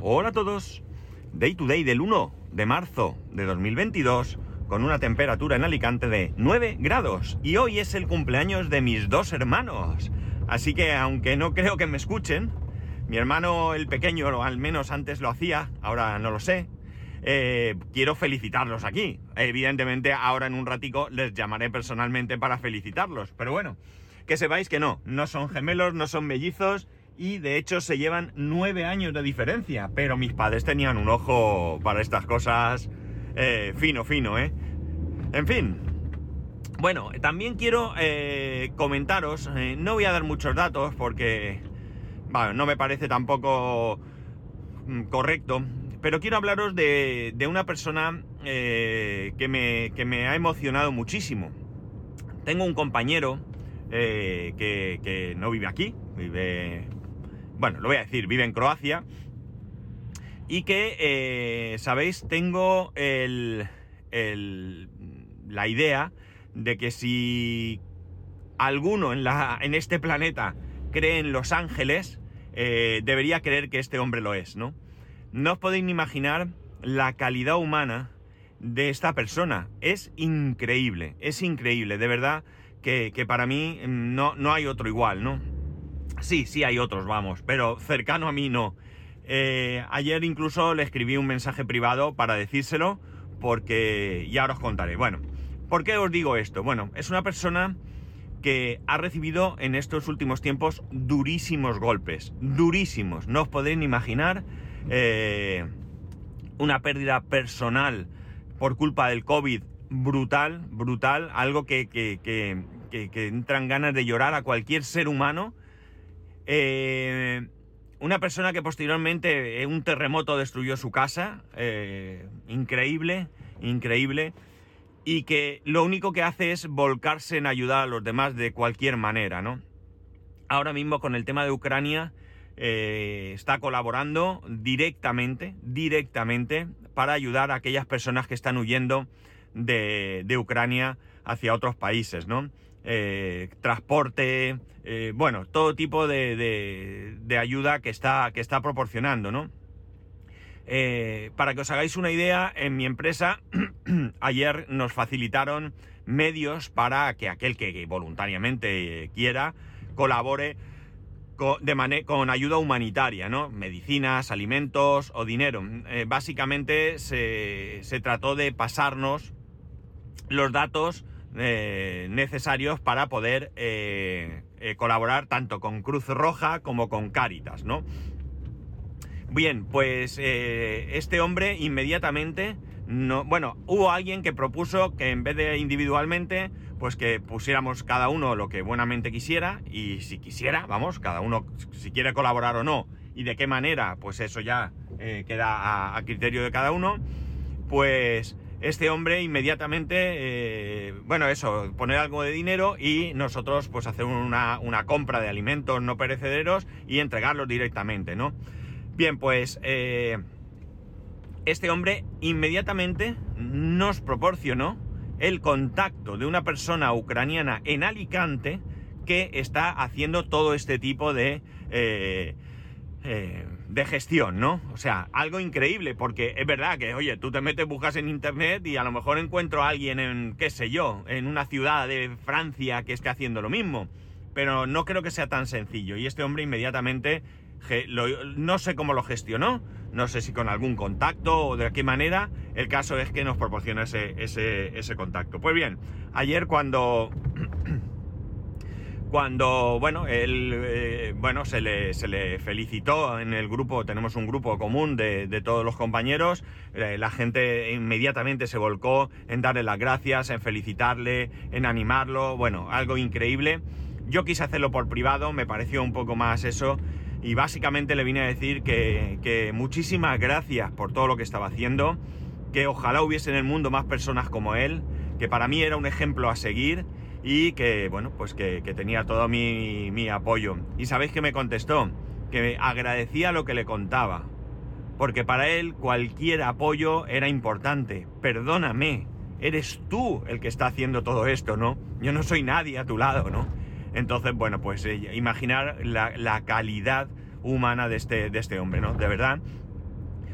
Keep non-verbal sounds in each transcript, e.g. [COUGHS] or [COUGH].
Hola a todos. Day to day del 1 de marzo de 2022 con una temperatura en Alicante de 9 grados y hoy es el cumpleaños de mis dos hermanos. Así que aunque no creo que me escuchen, mi hermano el pequeño, al menos antes lo hacía, ahora no lo sé, eh, quiero felicitarlos aquí. Evidentemente ahora en un ratico les llamaré personalmente para felicitarlos, pero bueno, que sepáis que no, no son gemelos, no son mellizos y de hecho se llevan nueve años de diferencia, pero mis padres tenían un ojo para estas cosas eh, fino, fino, ¿eh? En fin. Bueno, también quiero eh, comentaros, eh, no voy a dar muchos datos porque bueno, no me parece tampoco mm, correcto, pero quiero hablaros de, de una persona que, me, que me ha emocionado muchísimo. Tengo un compañero que, que no vive aquí, vive bueno, lo voy a decir, vive en Croacia. Y que, eh, sabéis, tengo el, la idea de que si alguno en, este planeta cree en Los Ángeles, eh, debería creer que este hombre lo es, ¿no? No os podéis ni imaginar la calidad humana de esta persona. Es increíble, es increíble, de verdad que, que para mí mm, no, no hay otro igual, ¿no? Sí, sí hay otros, vamos, pero cercano a mí no. Eh, ayer incluso le escribí un mensaje privado para decírselo, porque ya os contaré. Bueno, ¿por qué os digo esto? Bueno, es una persona que ha recibido en estos últimos tiempos durísimos golpes, durísimos. No os podéis ni imaginar eh, una pérdida personal por culpa del COVID brutal, brutal, algo que, que, que entran ganas de llorar a cualquier ser humano eh, una persona que posteriormente eh, un terremoto destruyó su casa, eh, increíble, increíble, y que lo único que hace es volcarse en ayudar a los demás de cualquier manera, ¿no? Ahora mismo con el tema de Ucrania está colaborando directamente, directamente, para ayudar a aquellas personas que están huyendo de, de Ucrania hacia otros países, ¿no? Eh, transporte, eh, bueno, todo tipo de, ayuda que está, que está proporcionando, ¿no? Eh, para que os hagáis una idea, en mi empresa [CLEARS THROAT] ayer nos facilitaron medios para que aquel que voluntariamente quiera colabore con, de con ayuda humanitaria, ¿no? Medicinas, alimentos o dinero. básicamente se, se trató de pasarnos los datos eh, necesarios para poder eh, eh, colaborar tanto con Cruz Roja como con Cáritas, ¿no? Bien, pues este hombre inmediatamente, no, bueno, hubo alguien que propuso que en vez de individualmente, pues que pusiéramos cada uno lo que buenamente quisiera y si quisiera, vamos, cada uno si quiere colaborar o no y de qué manera, pues eso ya queda a criterio de cada uno, pues este hombre inmediatamente, eh, bueno, eso, poner algo de dinero y nosotros pues hacer una, compra de alimentos no perecederos y entregarlos directamente, ¿no? Bien, pues eh, este hombre inmediatamente nos proporcionó el contacto de una persona ucraniana en Alicante que está haciendo todo este tipo de... Eh, de gestión, ¿no? O sea, algo increíble, porque es verdad que, oye, tú te metes, buscas en internet y a lo mejor encuentro a alguien en, qué sé yo, en una ciudad de Francia que esté haciendo lo mismo. Pero no creo que sea tan sencillo. Y este hombre inmediatamente, no sé cómo lo gestionó, no sé si con algún contacto o de qué manera. El caso es que nos proporciona ese, ese, ese contacto. Pues bien, ayer cuando cuando, bueno, él, eh, bueno, se le, se le, felicitó en el grupo, tenemos un grupo común de, todos los compañeros, eh, la gente inmediatamente se volcó en darle las gracias, en felicitarle, en animarlo, bueno, algo increíble. Yo quise hacerlo por privado, me pareció un poco más eso, y básicamente le vine a decir que, que muchísimas gracias por todo lo que estaba haciendo, que ojalá hubiese en el mundo más personas como él, que para mí era un ejemplo a seguir y que, bueno, pues que, tenía todo mi, apoyo. Y sabéis que me contestó, que agradecía lo que le contaba, porque para él cualquier apoyo era importante. Perdóname, eres tú el que está haciendo todo esto, ¿no? Yo no soy nadie a tu lado, ¿no? Entonces, bueno, pues eh, imaginar la, calidad humana de este, de este hombre, ¿no? De verdad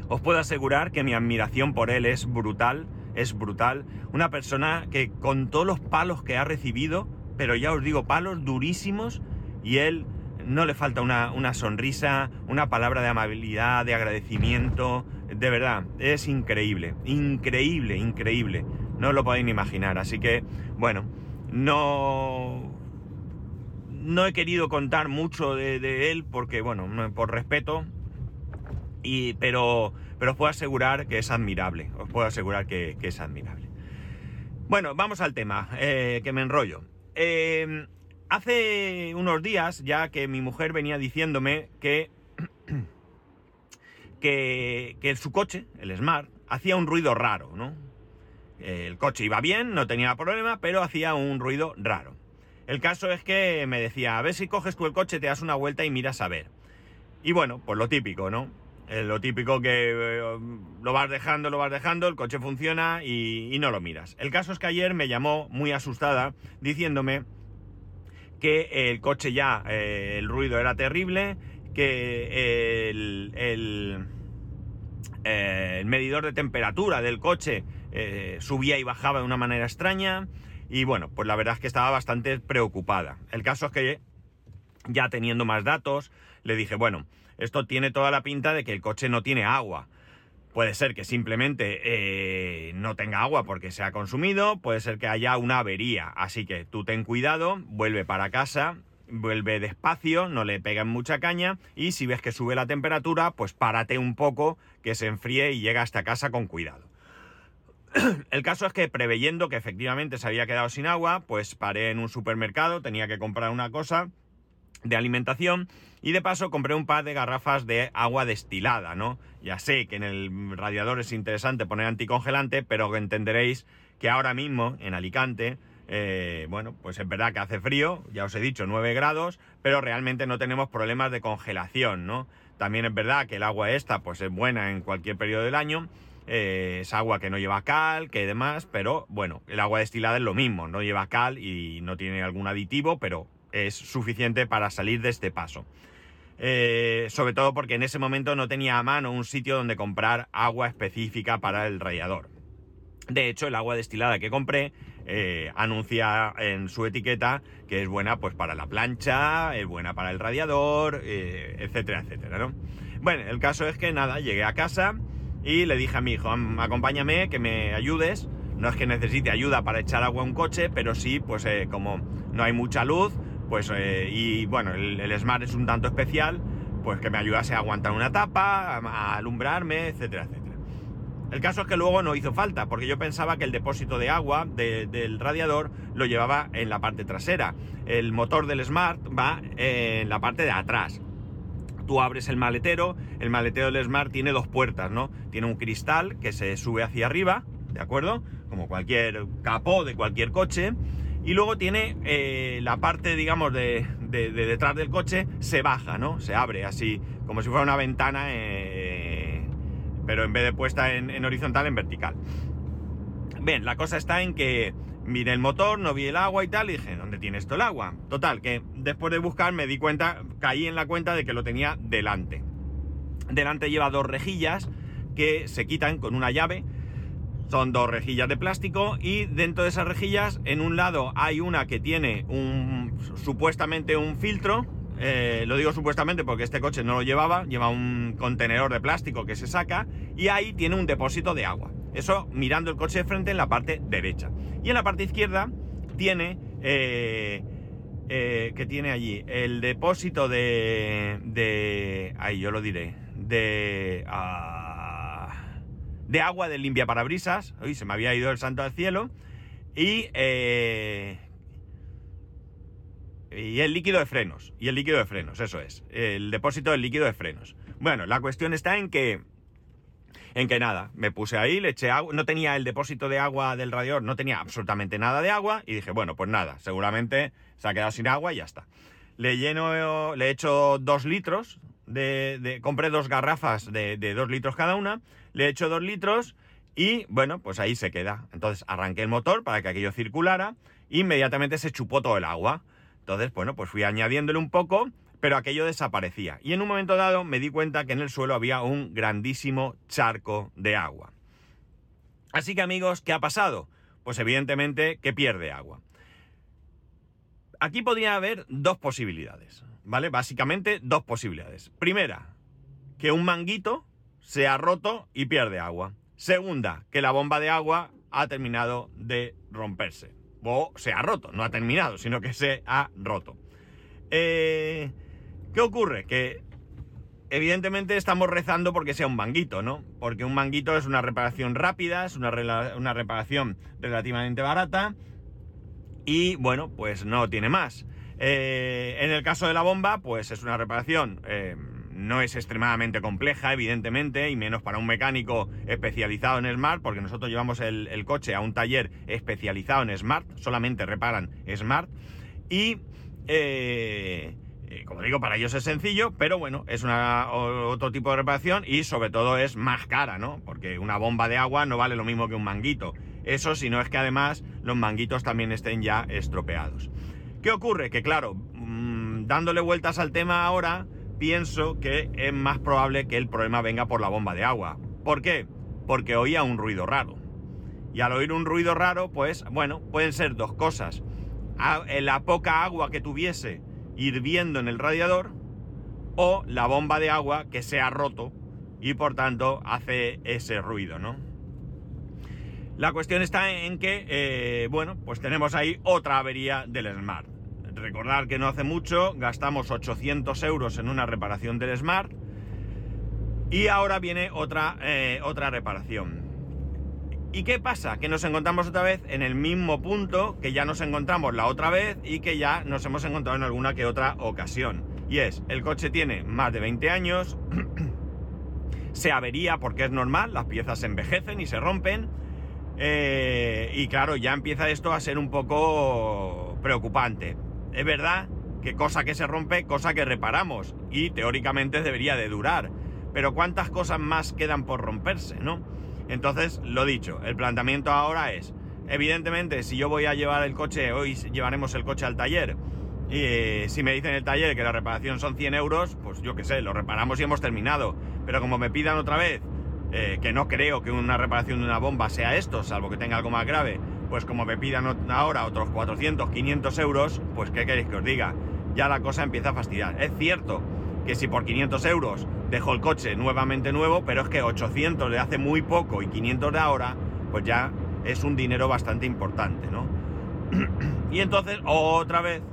os puedo asegurar que mi admiración por él es brutal, es brutal. Una persona que con todos los palos que ha recibido, pero ya os digo, palos durísimos, y él no le falta una, una sonrisa, una palabra de amabilidad, de agradecimiento, de verdad, es increíble, increíble, increíble. No os lo podéis ni imaginar. Así que, bueno, no. No he querido contar mucho de, él porque, bueno, por respeto. Y, pero, pero os puedo asegurar que es admirable. Os puedo asegurar que, es admirable. Bueno, vamos al tema, eh, que me enrollo. Eh, hace unos días ya que mi mujer venía diciéndome [COUGHS] que que, su coche, el Smart, hacía un ruido raro, ¿no? El coche iba bien, no tenía problema, pero hacía un ruido raro. El caso es que me decía, a ver si coges tú el coche, te das una vuelta y miras a ver. Y bueno, pues lo típico, ¿no? Eh, lo típico que eh, lo vas dejando, lo vas dejando, el coche funciona y, no lo miras. El caso es que ayer me llamó muy asustada diciéndome que el coche ya, eh, el ruido era terrible, que el, el, medidor de temperatura del coche eh, subía y bajaba de una manera extraña. Y bueno, pues la verdad es que estaba bastante preocupada. El caso es que ya teniendo más datos, le dije, bueno, esto tiene toda la pinta de que el coche no tiene agua. Puede ser que simplemente eh, no tenga agua porque se ha consumido, puede ser que haya una avería. Así que tú ten cuidado, vuelve para casa, vuelve despacio, no le pegan mucha caña y si ves que sube la temperatura, pues párate un poco, que se enfríe y llega hasta casa con cuidado. [CLEARS THROAT] El caso es que preveyendo que efectivamente se había quedado sin agua, pues paré en un supermercado, tenía que comprar una cosa de alimentación y de paso compré un par de garrafas de agua destilada, ¿no? Ya sé que en el radiador es interesante poner anticongelante, pero entenderéis que ahora mismo en Alicante eh, bueno, pues es verdad que hace frío, ya os he dicho, 9 grados, pero realmente no tenemos problemas de congelación, ¿no? También es verdad que el agua esta, pues es buena en cualquier periodo del año, eh, es agua que no lleva cal, que demás, pero bueno, el agua destilada es lo mismo, no lleva cal y no tiene algún aditivo, pero es suficiente para salir de este paso. Eh, sobre todo porque en ese momento no tenía a mano un sitio donde comprar agua específica para el rallador. De hecho, el agua destilada que compré eh, anuncia en su etiqueta que es buena pues para la plancha, es buena para el radiador, eh, etcétera, etcétera, ¿no? Bueno, el caso es que nada, llegué a casa y le dije a mi hijo, acompáñame, que me ayudes. No es que necesite ayuda para echar agua a un coche, pero sí, pues eh, como no hay mucha luz, pues y bueno, el, el, Smart es un tanto especial, pues que me ayudase a aguantar una tapa, a alumbrarme, etcétera, etcétera. El caso es que luego no hizo falta, porque yo pensaba que el depósito de agua del radiador lo llevaba en la parte trasera. El motor del Smart va en la parte de atrás. Tú abres el maletero, el maletero del Smart tiene dos puertas, ¿no? Tiene un cristal que se sube hacia arriba, ¿de acuerdo? Como cualquier capó de cualquier coche. Y luego tiene eh, la parte, digamos, de, detrás del coche, se baja, ¿no? Se abre así, como si fuera una ventana. Eh, pero en vez de puesta en, horizontal, en vertical. Bien, la cosa está en que miré el motor, no vi el agua y tal, y dije, ¿dónde tiene esto el agua? Total, que después de buscar me di cuenta, caí en la cuenta de que lo tenía delante. Delante lleva dos rejillas que se quitan con una llave. Son dos rejillas de plástico y dentro de esas rejillas, en un lado hay una que tiene un supuestamente un filtro eh, lo digo supuestamente porque este coche no lo llevaba, lleva un contenedor de plástico que se saca y ahí tiene un depósito de agua. Eso mirando el coche de frente en la parte derecha. Y en la parte izquierda tiene... Eh, eh, que tiene allí el depósito de... de ahí yo lo diré. De... Ah, de agua de limpia parabrisas. Uy, se me había ido el santo al cielo. Y... Y el líquido de frenos. Y el líquido de frenos, eso es. El depósito del líquido de frenos. Bueno, la cuestión está en que. En que nada, me puse ahí, le eché agua. No tenía el depósito de agua del radiador, no tenía absolutamente nada de agua. Y dije, bueno, pues nada, seguramente se ha quedado sin agua y ya está. Le lleno, le echo dos litros. De, compré dos garrafas de, de dos litros cada una. Le echo dos litros. Y bueno, pues ahí se queda. Entonces arranqué el motor para que aquello circulara. E inmediatamente se chupó todo el agua. Entonces, bueno, pues fui añadiéndole un poco, pero aquello desaparecía. Y en un momento dado me di cuenta que en el suelo había un grandísimo charco de agua. Así que amigos, ¿qué ha pasado? Pues evidentemente que pierde agua. Aquí podría haber dos posibilidades, ¿vale? Básicamente dos posibilidades. Primera, que un manguito se ha roto y pierde agua. Segunda, que la bomba de agua ha terminado de romperse. O se ha roto, no ha terminado, sino que se ha roto. Eh, ¿Qué ocurre? Que evidentemente estamos rezando porque sea un manguito, ¿no? Porque un manguito es una reparación rápida, es una, una reparación relativamente barata y bueno, pues no tiene más. Eh, en el caso de la bomba, pues es una reparación, eh, no es extremadamente compleja, evidentemente, y menos para un mecánico especializado en Smart, porque nosotros llevamos el, coche a un taller especializado en Smart, solamente reparan Smart, y eh, como digo, para ellos es sencillo, pero bueno, es una, otro tipo de reparación y sobre todo es más cara, ¿no? Porque una bomba de agua no vale lo mismo que un manguito. Eso si no es que además los manguitos también estén ya estropeados. ¿Qué ocurre? Que claro, mm, dándole vueltas al tema ahora, pienso que es más probable que el problema venga por la bomba de agua. ¿Por qué? Porque oía un ruido raro. Y al oír un ruido raro, pues bueno, pueden ser dos cosas. la poca agua que tuviese hirviendo en el radiador o la bomba de agua que se ha roto y por tanto hace ese ruido, ¿no? La cuestión está en que, eh, bueno, pues tenemos ahí otra avería del Smart. Recordar que no hace mucho gastamos 800 euros en una reparación del Smart y ahora viene otra, eh, otra reparación. ¿Y qué pasa? Que nos encontramos otra vez en el mismo punto que ya nos encontramos la otra vez y que ya nos hemos encontrado en alguna que otra ocasión. Y es, el coche tiene más de 20 años, [CLEARS THROAT] se avería porque es normal, las piezas se envejecen y se rompen, eh, y claro, ya empieza esto a ser un poco preocupante. Es verdad que cosa que se rompe, cosa que reparamos. Y teóricamente debería de durar. Pero ¿cuántas cosas más quedan por romperse, no? Entonces, lo dicho, el planteamiento ahora es, evidentemente, si yo voy a llevar el coche, hoy llevaremos el coche al taller, y eh, si me dicen el taller que la reparación son 100 euros, pues yo qué sé, lo reparamos y hemos terminado. Pero como me pidan otra vez eh, que no creo que una reparación de una bomba sea esto, salvo que tenga algo más grave, pues como me pidan ahora otros 400, 500 euros, pues ¿qué queréis que os diga? Ya la cosa empieza a fastidiar. Es cierto que si por 500 euros dejo el coche nuevamente nuevo, pero es que 800 de hace muy poco y 500 de ahora, pues ya es un dinero bastante importante, ¿no? [CLEARS THROAT] y entonces otra vez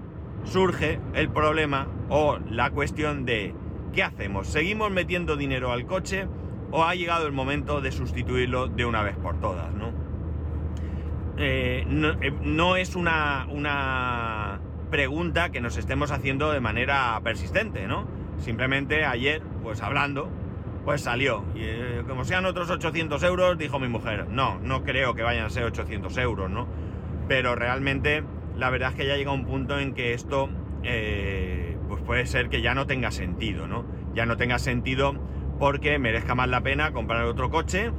surge el problema o la cuestión de ¿qué hacemos? ¿Seguimos metiendo dinero al coche? o ha llegado el momento de sustituirlo de una vez por todas, ¿no? Eh, no, eh, es una, una, pregunta que nos estemos haciendo de manera persistente, ¿no? Simplemente ayer, pues hablando, pues salió. Y eh, como sean otros 800 euros, dijo mi mujer, no, no creo que vayan a ser 800 euros, ¿no? Pero realmente la verdad es que ya llega un punto en que esto, pues puede ser que ya no tenga sentido, ¿no? Ya no tenga sentido porque merezca más la pena comprar otro coche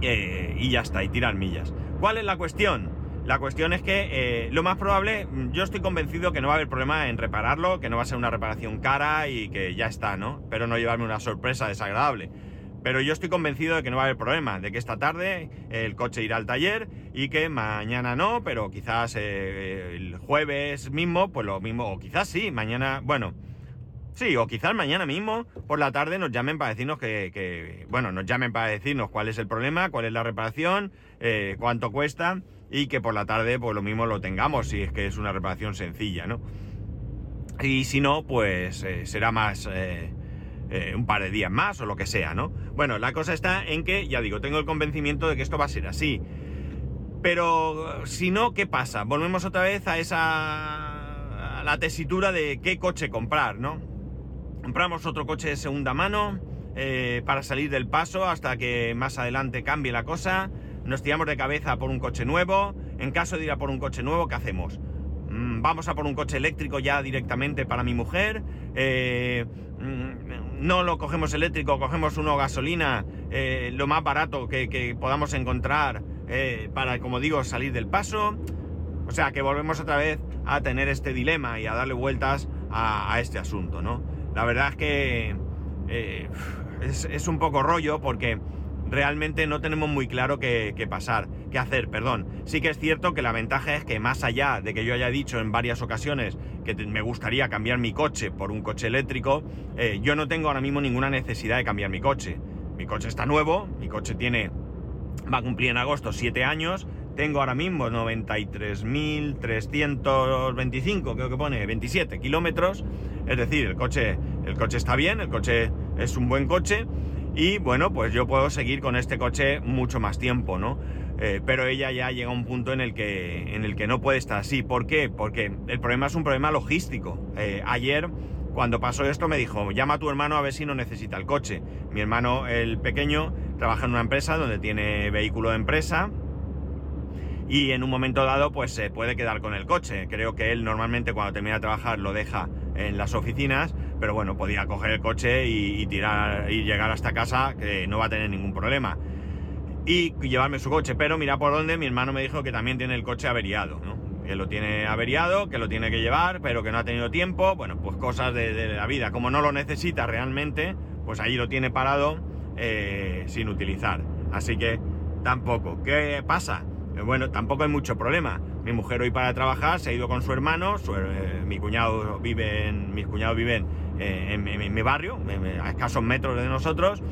eh, y ya está, y tirar millas. ¿Cuál es la cuestión? La cuestión es que eh, lo más probable, yo estoy convencido que no va a haber problema en repararlo, que no va a ser una reparación cara y que ya está, ¿no? Pero no llevarme una sorpresa desagradable. Pero yo estoy convencido de que no va a haber problema, de que esta tarde el coche irá al taller y que mañana no, pero quizás eh, el jueves mismo, pues lo mismo, o quizás sí, mañana, bueno, Sí, o quizás mañana mismo por la tarde nos llamen para decirnos que, bueno, nos llamen para decirnos cuál es el problema, cuál es la reparación, eh, cuánto cuesta y que por la tarde pues lo mismo lo tengamos si es que es una reparación sencilla, ¿no? Y si no, pues eh, será más eh, un par de días más o lo que sea, ¿no? Bueno, la cosa está en que, ya digo, tengo el convencimiento de que esto va a ser así. Pero si no, ¿qué pasa? Volvemos otra vez a esa... la tesitura de qué coche comprar, ¿no? Compramos otro coche de segunda mano eh, para salir del paso hasta que más adelante cambie la cosa. Nos tiramos de cabeza por un coche nuevo. En caso de ir a por un coche nuevo, ¿qué hacemos? Mm, vamos a por un coche eléctrico ya directamente para mi mujer. Eh, mm, no lo cogemos eléctrico, cogemos uno gasolina, eh, lo más barato que, podamos encontrar para, como digo, salir del paso. O sea que volvemos otra vez a tener este dilema y a darle vueltas a, este asunto, ¿no? La verdad es que eh, es, un poco rollo porque realmente no tenemos muy claro qué, pasar, qué hacer, perdón. Sí que es cierto que la ventaja es que más allá de que yo haya dicho en varias ocasiones que me gustaría cambiar mi coche por un coche eléctrico, eh, yo no tengo ahora mismo ninguna necesidad de cambiar mi coche. Mi coche está nuevo, mi coche tiene, va a cumplir en agosto 7 años, tengo ahora mismo 93.325, creo que pone 27 kilómetros, es decir, el coche, el coche está bien, el coche es un buen coche y bueno, pues yo puedo seguir con este coche mucho más tiempo, ¿no? Eh, pero ella ya llega a un punto en el, que, en el que no puede estar así. ¿Por qué? Porque el problema es un problema logístico. Eh, ayer, cuando pasó esto, me dijo, llama a tu hermano a ver si no necesita el coche. Mi hermano, el pequeño, trabaja en una empresa donde tiene vehículo de empresa y en un momento dado pues se puede quedar con el coche. Creo que él normalmente cuando termina de trabajar lo deja en las oficinas pero bueno, podía coger el coche y, tirar y llegar hasta casa, que no va a tener ningún problema. Y llevarme su coche, pero mira por dónde mi hermano me dijo que también tiene el coche averiado, ¿no? Que lo tiene averiado, que lo tiene que llevar, pero que no ha tenido tiempo. Bueno, pues cosas de, la vida. Como no lo necesita realmente, pues ahí lo tiene parado eh, sin utilizar. Así que tampoco. ¿Qué pasa? Eh, bueno, tampoco hay mucho problema. Mi mujer hoy para trabajar se ha ido con su hermano, eh, mi cuñado vive en, mis cuñados viven eh, en, mi barrio, a escasos metros de nosotros.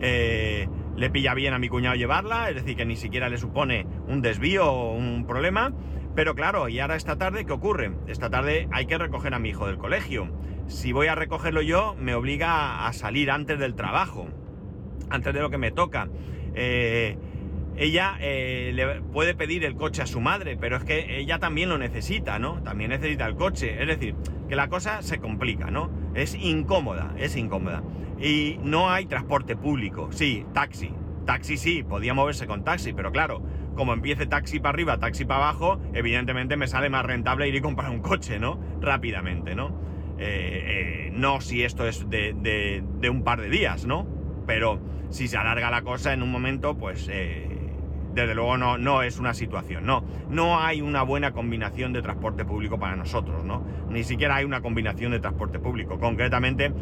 Eh, le pilla bien a mi cuñado llevarla, es decir, que ni siquiera le supone un desvío o un problema. Pero claro, y ahora esta tarde, ¿qué ocurre? Esta tarde hay que recoger a mi hijo del colegio. Si voy a recogerlo yo, me obliga a salir antes del trabajo, antes de lo que me toca. Eh, ella le puede pedir el coche a su madre, pero es que ella también lo necesita, ¿no? También necesita el coche. Es decir, que la cosa se complica, ¿no? Es incómoda, es incómoda. Y no hay transporte público. Sí, taxi. Taxi sí, podía moverse con taxi, pero claro, como empiece taxi para arriba, taxi para abajo, evidentemente me sale más rentable ir y comprar un coche, ¿no? Rápidamente, ¿no? Eh, eh, no si esto es de, un par de días, ¿no? Pero si se alarga la cosa en un momento, pues eh, desde luego no, no es una situación, no. No hay una buena combinación de transporte público para nosotros, ¿no? Ni siquiera hay una combinación de transporte público. Concretamente,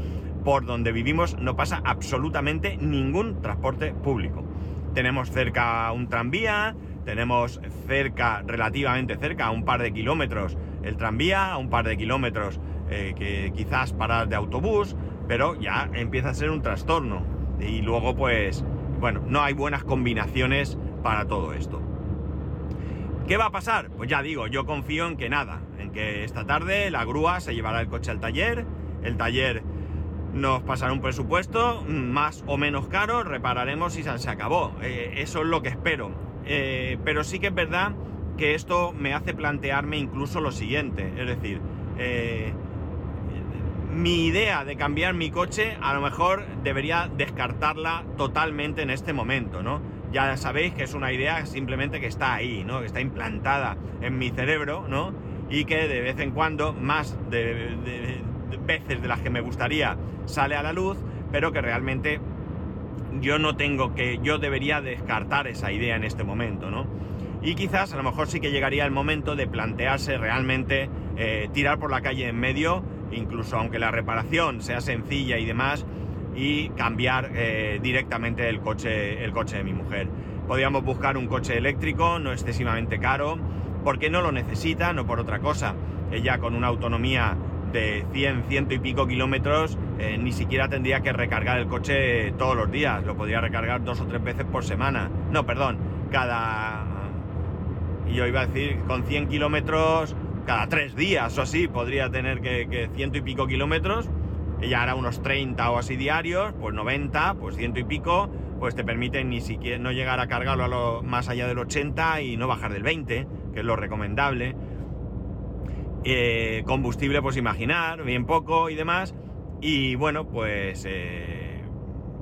por donde vivimos no pasa absolutamente ningún transporte público. Tenemos cerca un tranvía, tenemos cerca, relativamente cerca, a un par de kilómetros el tranvía, a un par de kilómetros eh, que quizás parar de autobús, pero ya empieza a ser un trastorno. Y luego, pues, bueno, no hay buenas combinaciones para todo esto. ¿Qué va a pasar? Pues ya digo, yo confío en que nada, en que esta tarde la grúa se llevará el coche al taller, el taller nos pasará un presupuesto más o menos caro, repararemos y se acabó. Eh, eso es lo que espero. Eh, pero sí que es verdad que esto me hace plantearme incluso lo siguiente, es decir, eh, mi idea de cambiar mi coche a lo mejor debería descartarla totalmente en este momento, ¿no? Ya sabéis que es una idea simplemente que está ahí, ¿no? Que está implantada en mi cerebro, ¿no? Y que de vez en cuando, más de, veces de las que me gustaría, sale a la luz, pero que realmente yo no tengo que, yo debería descartar esa idea en este momento, ¿no? Y quizás a lo mejor sí que llegaría el momento de plantearse realmente eh, tirar por la calle en medio, incluso aunque la reparación sea sencilla y demás, y cambiar eh, directamente el coche, el coche de mi mujer. Podríamos buscar un coche eléctrico, no excesivamente caro, porque no lo necesita, no por otra cosa. Ella con una autonomía de 100, ciento y pico kilómetros, eh, ni siquiera tendría que recargar el coche todos los días, lo podría recargar dos o tres veces por semana. No, perdón, cada... Yo iba a decir, con 100 kilómetros, cada tres días o así, podría tener que, que ciento y pico kilómetros ella hará unos 30 o así diarios, pues 90, pues ciento y pico, pues te permiten ni siquiera no llegar a cargarlo a lo, más allá del 80 y no bajar del 20, que es lo recomendable. Eh, combustible, pues imaginar, bien poco y demás. Y bueno, pues eh,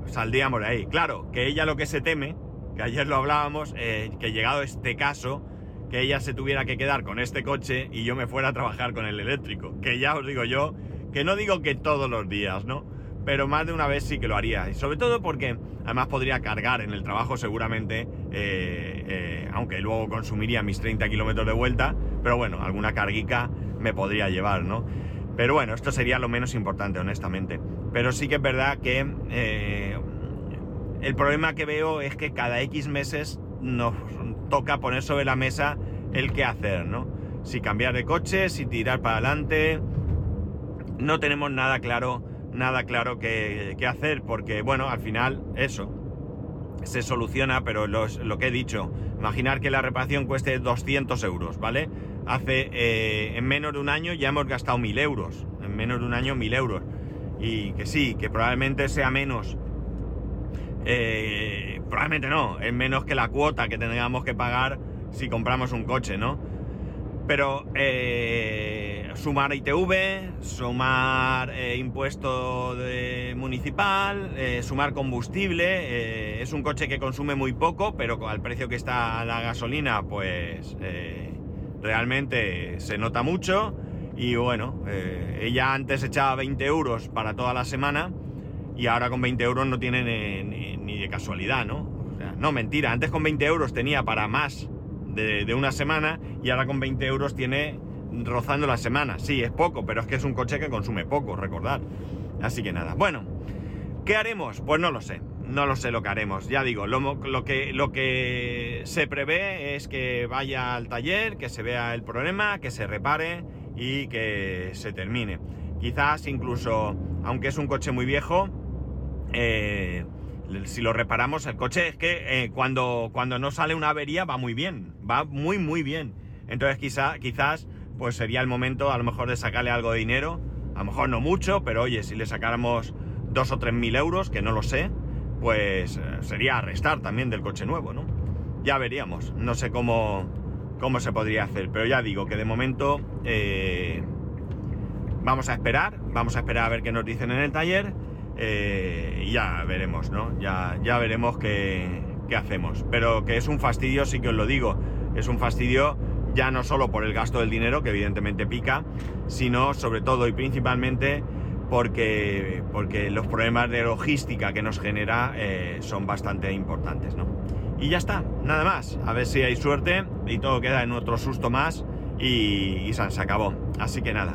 saldríamos de ahí. Claro, que ella lo que se teme, que ayer lo hablábamos, eh, que llegado este caso, que ella se tuviera que quedar con este coche y yo me fuera a trabajar con el eléctrico. Que ya os digo yo que no digo que todos los días, ¿no? Pero más de una vez sí que lo haría. Y sobre todo porque además podría cargar en el trabajo seguramente, eh, eh, aunque luego consumiría mis 30 kilómetros de vuelta, pero bueno, alguna carguica me podría llevar, ¿no? Pero bueno, esto sería lo menos importante, honestamente. Pero sí que es verdad que eh, el problema que veo es que cada X meses nos toca poner sobre la mesa el qué hacer, ¿no? Si cambiar de coche, si tirar para adelante. No tenemos nada claro, nada claro que, hacer, porque bueno, al final, eso. Se soluciona, pero lo que he dicho, imaginar que la reparación cueste 200 euros, ¿vale? Hace, eh, en menos de un año ya hemos gastado 1000 euros, en menos de un año 1000 euros. Y que sí, que probablemente sea menos eh, probablemente no, es menos que la cuota que tengamos que pagar si compramos un coche, ¿no? Pero eh, sumar ITV, sumar eh, impuesto municipal, sumar combustible, es un coche que consume muy poco, pero al precio que está la gasolina, pues realmente se nota mucho. Y bueno, ella antes echaba 20 euros para toda la semana y ahora con 20 euros no tiene ni, de casualidad, ¿no? no, mentira, antes con 20 euros tenía para más de, una semana y ahora con 20 euros tiene rozando la semana. Sí, es poco, pero es que es un coche que consume poco, recordad. Así que nada, bueno, ¿qué haremos? Pues no lo sé, no lo sé lo que haremos. Ya digo, lo, lo, que, lo que se prevé es que vaya al taller, que se vea el problema, que se repare y que se termine. Quizás incluso, aunque es un coche muy viejo, eh, si lo reparamos, el coche es que eh, cuando, cuando no sale una avería va muy bien, va muy muy bien. Entonces quizá, quizás pues sería el momento a lo mejor de sacarle algo de dinero, a lo mejor no mucho, pero oye, si le sacáramos dos o tres mil euros, que no lo sé, pues eh, sería restar también del coche nuevo, ¿no? Ya veríamos, no sé cómo, cómo se podría hacer, pero ya digo que de momento vamos a esperar, vamos a esperar a ver qué nos dicen en el taller eh, ya veremos, ¿no? Ya, ya veremos qué, hacemos. Pero que es un fastidio, sí que os lo digo. Es un fastidio ya no solo por el gasto del dinero, que evidentemente pica, sino sobre todo y principalmente porque, porque los problemas de logística que nos genera eh, son bastante importantes, ¿no? Y ya está, nada más. A ver si hay suerte y todo queda en otro susto más y se acabó. Así que nada.